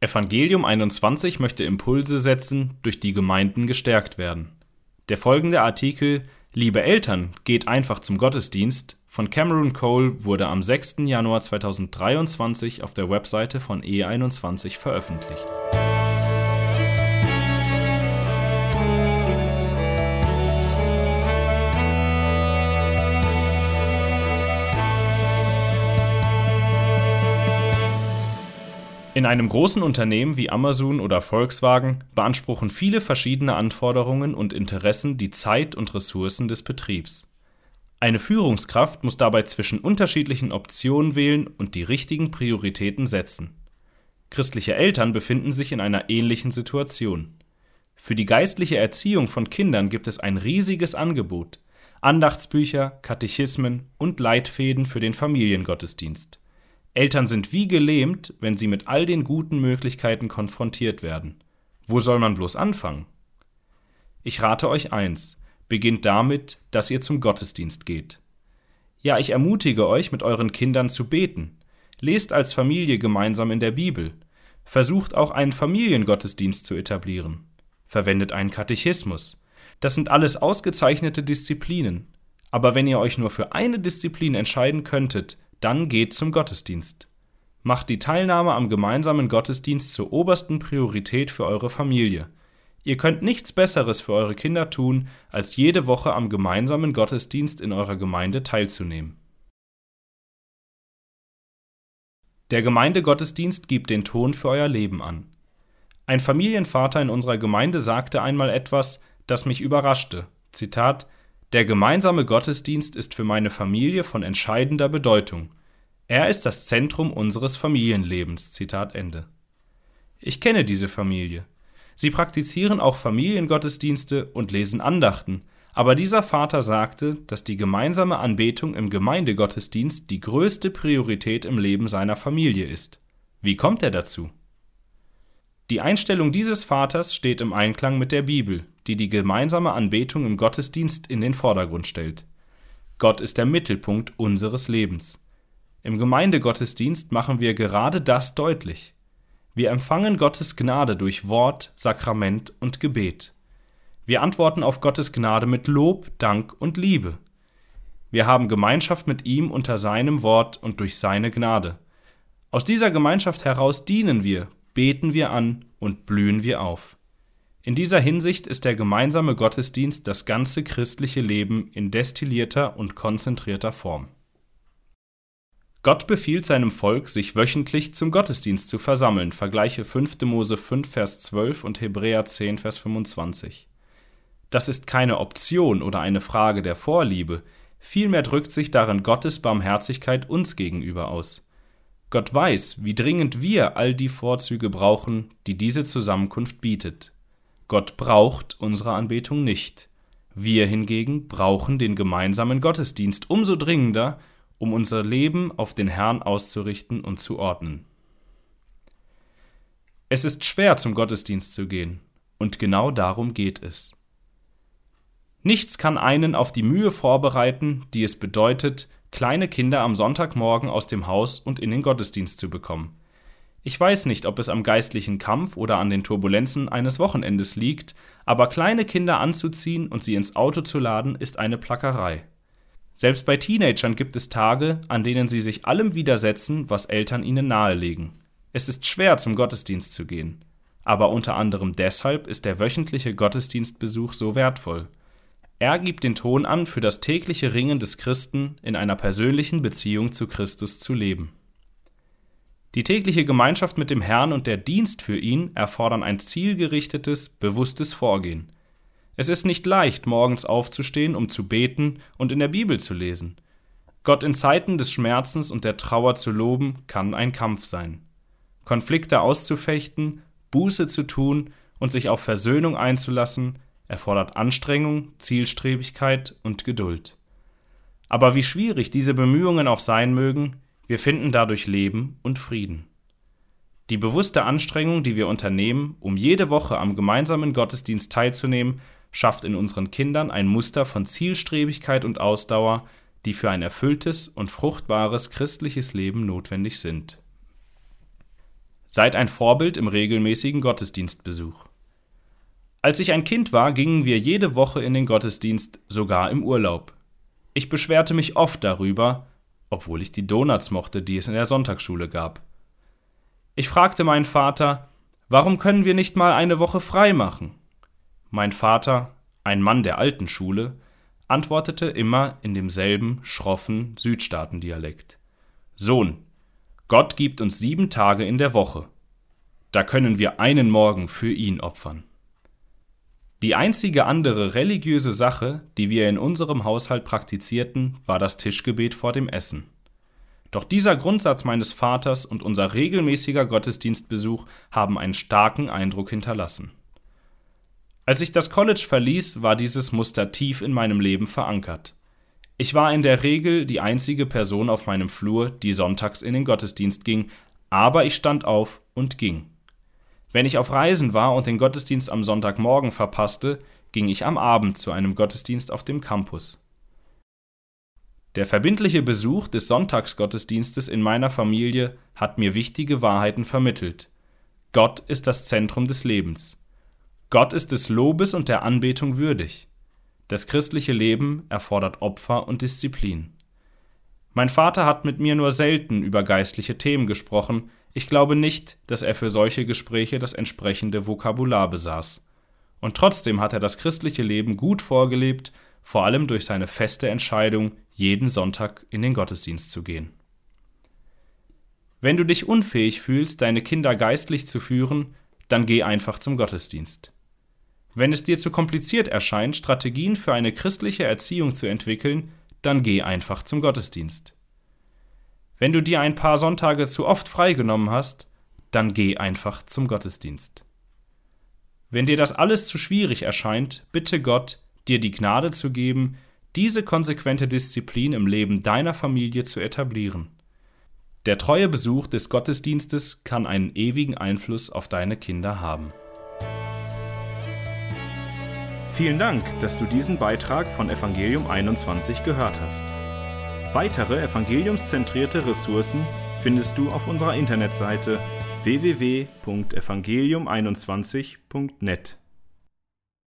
Evangelium 21 möchte Impulse setzen, durch die Gemeinden gestärkt werden. Der folgende Artikel Liebe Eltern, geht einfach zum Gottesdienst von Cameron Cole wurde am 6. Januar 2023 auf der Webseite von E21 veröffentlicht. In einem großen Unternehmen wie Amazon oder Volkswagen beanspruchen viele verschiedene Anforderungen und Interessen die Zeit und Ressourcen des Betriebs. Eine Führungskraft muss dabei zwischen unterschiedlichen Optionen wählen und die richtigen Prioritäten setzen. Christliche Eltern befinden sich in einer ähnlichen Situation. Für die geistliche Erziehung von Kindern gibt es ein riesiges Angebot Andachtsbücher, Katechismen und Leitfäden für den Familiengottesdienst. Eltern sind wie gelähmt, wenn sie mit all den guten Möglichkeiten konfrontiert werden. Wo soll man bloß anfangen? Ich rate euch eins, beginnt damit, dass ihr zum Gottesdienst geht. Ja, ich ermutige euch, mit euren Kindern zu beten. Lest als Familie gemeinsam in der Bibel. Versucht auch einen Familiengottesdienst zu etablieren. Verwendet einen Katechismus. Das sind alles ausgezeichnete Disziplinen. Aber wenn ihr euch nur für eine Disziplin entscheiden könntet, dann geht zum Gottesdienst. Macht die Teilnahme am gemeinsamen Gottesdienst zur obersten Priorität für eure Familie. Ihr könnt nichts Besseres für eure Kinder tun, als jede Woche am gemeinsamen Gottesdienst in eurer Gemeinde teilzunehmen. Der Gemeindegottesdienst gibt den Ton für euer Leben an. Ein Familienvater in unserer Gemeinde sagte einmal etwas, das mich überraschte. Zitat der gemeinsame Gottesdienst ist für meine Familie von entscheidender Bedeutung. Er ist das Zentrum unseres Familienlebens. Zitat Ende. Ich kenne diese Familie. Sie praktizieren auch Familiengottesdienste und lesen Andachten, aber dieser Vater sagte, dass die gemeinsame Anbetung im Gemeindegottesdienst die größte Priorität im Leben seiner Familie ist. Wie kommt er dazu? Die Einstellung dieses Vaters steht im Einklang mit der Bibel, die die gemeinsame Anbetung im Gottesdienst in den Vordergrund stellt. Gott ist der Mittelpunkt unseres Lebens. Im Gemeindegottesdienst machen wir gerade das deutlich. Wir empfangen Gottes Gnade durch Wort, Sakrament und Gebet. Wir antworten auf Gottes Gnade mit Lob, Dank und Liebe. Wir haben Gemeinschaft mit ihm unter seinem Wort und durch seine Gnade. Aus dieser Gemeinschaft heraus dienen wir, beten wir an und blühen wir auf. In dieser Hinsicht ist der gemeinsame Gottesdienst das ganze christliche Leben in destillierter und konzentrierter Form. Gott befiehlt seinem Volk, sich wöchentlich zum Gottesdienst zu versammeln. Vergleiche 5. Mose 5, Vers 12 und Hebräer 10, Vers 25. Das ist keine Option oder eine Frage der Vorliebe, vielmehr drückt sich darin Gottes Barmherzigkeit uns gegenüber aus. Gott weiß, wie dringend wir all die Vorzüge brauchen, die diese Zusammenkunft bietet. Gott braucht unsere Anbetung nicht. Wir hingegen brauchen den gemeinsamen Gottesdienst umso dringender, um unser Leben auf den Herrn auszurichten und zu ordnen. Es ist schwer, zum Gottesdienst zu gehen, und genau darum geht es. Nichts kann einen auf die Mühe vorbereiten, die es bedeutet, kleine Kinder am Sonntagmorgen aus dem Haus und in den Gottesdienst zu bekommen. Ich weiß nicht, ob es am geistlichen Kampf oder an den Turbulenzen eines Wochenendes liegt, aber kleine Kinder anzuziehen und sie ins Auto zu laden, ist eine Plackerei. Selbst bei Teenagern gibt es Tage, an denen sie sich allem widersetzen, was Eltern ihnen nahelegen. Es ist schwer, zum Gottesdienst zu gehen. Aber unter anderem deshalb ist der wöchentliche Gottesdienstbesuch so wertvoll. Er gibt den Ton an, für das tägliche Ringen des Christen in einer persönlichen Beziehung zu Christus zu leben. Die tägliche Gemeinschaft mit dem Herrn und der Dienst für ihn erfordern ein zielgerichtetes, bewusstes Vorgehen. Es ist nicht leicht, morgens aufzustehen, um zu beten und in der Bibel zu lesen. Gott in Zeiten des Schmerzens und der Trauer zu loben, kann ein Kampf sein. Konflikte auszufechten, Buße zu tun und sich auf Versöhnung einzulassen, erfordert Anstrengung, Zielstrebigkeit und Geduld. Aber wie schwierig diese Bemühungen auch sein mögen, wir finden dadurch Leben und Frieden. Die bewusste Anstrengung, die wir unternehmen, um jede Woche am gemeinsamen Gottesdienst teilzunehmen, schafft in unseren Kindern ein Muster von Zielstrebigkeit und Ausdauer, die für ein erfülltes und fruchtbares christliches Leben notwendig sind. Seid ein Vorbild im regelmäßigen Gottesdienstbesuch. Als ich ein Kind war, gingen wir jede Woche in den Gottesdienst, sogar im Urlaub. Ich beschwerte mich oft darüber, obwohl ich die Donuts mochte, die es in der Sonntagsschule gab. Ich fragte meinen Vater, warum können wir nicht mal eine Woche frei machen? Mein Vater, ein Mann der alten Schule, antwortete immer in demselben schroffen Südstaatendialekt. Sohn, Gott gibt uns sieben Tage in der Woche. Da können wir einen Morgen für ihn opfern. Die einzige andere religiöse Sache, die wir in unserem Haushalt praktizierten, war das Tischgebet vor dem Essen. Doch dieser Grundsatz meines Vaters und unser regelmäßiger Gottesdienstbesuch haben einen starken Eindruck hinterlassen. Als ich das College verließ, war dieses Muster tief in meinem Leben verankert. Ich war in der Regel die einzige Person auf meinem Flur, die sonntags in den Gottesdienst ging, aber ich stand auf und ging. Wenn ich auf Reisen war und den Gottesdienst am Sonntagmorgen verpasste, ging ich am Abend zu einem Gottesdienst auf dem Campus. Der verbindliche Besuch des Sonntagsgottesdienstes in meiner Familie hat mir wichtige Wahrheiten vermittelt. Gott ist das Zentrum des Lebens. Gott ist des Lobes und der Anbetung würdig. Das christliche Leben erfordert Opfer und Disziplin. Mein Vater hat mit mir nur selten über geistliche Themen gesprochen, ich glaube nicht, dass er für solche Gespräche das entsprechende Vokabular besaß. Und trotzdem hat er das christliche Leben gut vorgelebt, vor allem durch seine feste Entscheidung, jeden Sonntag in den Gottesdienst zu gehen. Wenn du dich unfähig fühlst, deine Kinder geistlich zu führen, dann geh einfach zum Gottesdienst. Wenn es dir zu kompliziert erscheint, Strategien für eine christliche Erziehung zu entwickeln, dann geh einfach zum Gottesdienst. Wenn du dir ein paar Sonntage zu oft freigenommen hast, dann geh einfach zum Gottesdienst. Wenn dir das alles zu schwierig erscheint, bitte Gott, dir die Gnade zu geben, diese konsequente Disziplin im Leben deiner Familie zu etablieren. Der treue Besuch des Gottesdienstes kann einen ewigen Einfluss auf deine Kinder haben. Vielen Dank, dass du diesen Beitrag von Evangelium 21 gehört hast. Weitere evangeliumszentrierte Ressourcen findest du auf unserer Internetseite www.evangelium21.net.